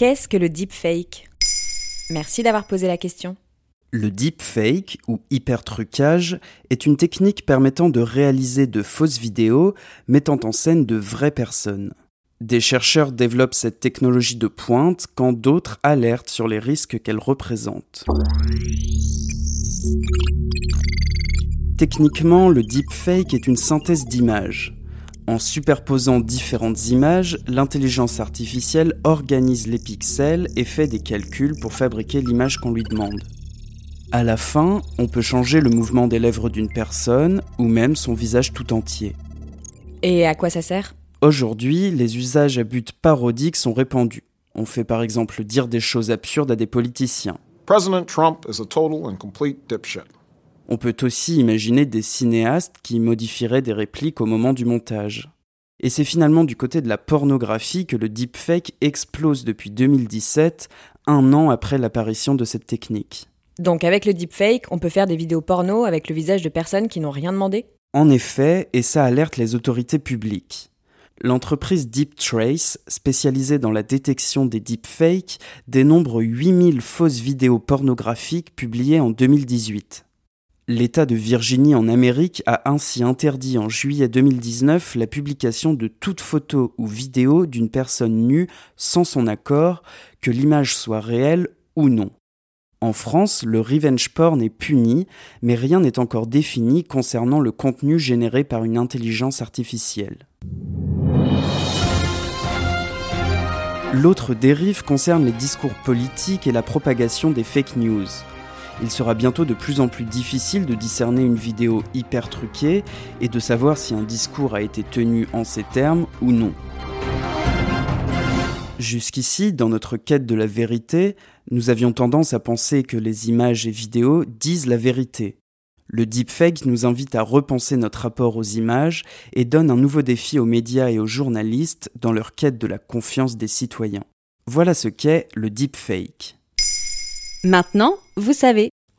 Qu'est-ce que le deepfake? Merci d'avoir posé la question. Le deepfake ou hypertrucage est une technique permettant de réaliser de fausses vidéos mettant en scène de vraies personnes. Des chercheurs développent cette technologie de pointe quand d'autres alertent sur les risques qu'elle représente. Techniquement, le deepfake est une synthèse d'images. En superposant différentes images, l'intelligence artificielle organise les pixels et fait des calculs pour fabriquer l'image qu'on lui demande. À la fin, on peut changer le mouvement des lèvres d'une personne ou même son visage tout entier. Et à quoi ça sert? Aujourd'hui, les usages à but parodique sont répandus. On fait par exemple dire des choses absurdes à des politiciens. President Trump is a total and complete dipshit. On peut aussi imaginer des cinéastes qui modifieraient des répliques au moment du montage. Et c'est finalement du côté de la pornographie que le deepfake explose depuis 2017, un an après l'apparition de cette technique. Donc avec le deepfake, on peut faire des vidéos porno avec le visage de personnes qui n'ont rien demandé? En effet, et ça alerte les autorités publiques. L'entreprise DeepTrace, spécialisée dans la détection des deepfakes, dénombre 8000 fausses vidéos pornographiques publiées en 2018. L'État de Virginie en Amérique a ainsi interdit en juillet 2019 la publication de toute photo ou vidéo d'une personne nue sans son accord, que l'image soit réelle ou non. En France, le revenge porn est puni, mais rien n'est encore défini concernant le contenu généré par une intelligence artificielle. L'autre dérive concerne les discours politiques et la propagation des fake news il sera bientôt de plus en plus difficile de discerner une vidéo hyper truquée et de savoir si un discours a été tenu en ces termes ou non. Jusqu'ici, dans notre quête de la vérité, nous avions tendance à penser que les images et vidéos disent la vérité. Le deepfake nous invite à repenser notre rapport aux images et donne un nouveau défi aux médias et aux journalistes dans leur quête de la confiance des citoyens. Voilà ce qu'est le deepfake. Maintenant, vous savez.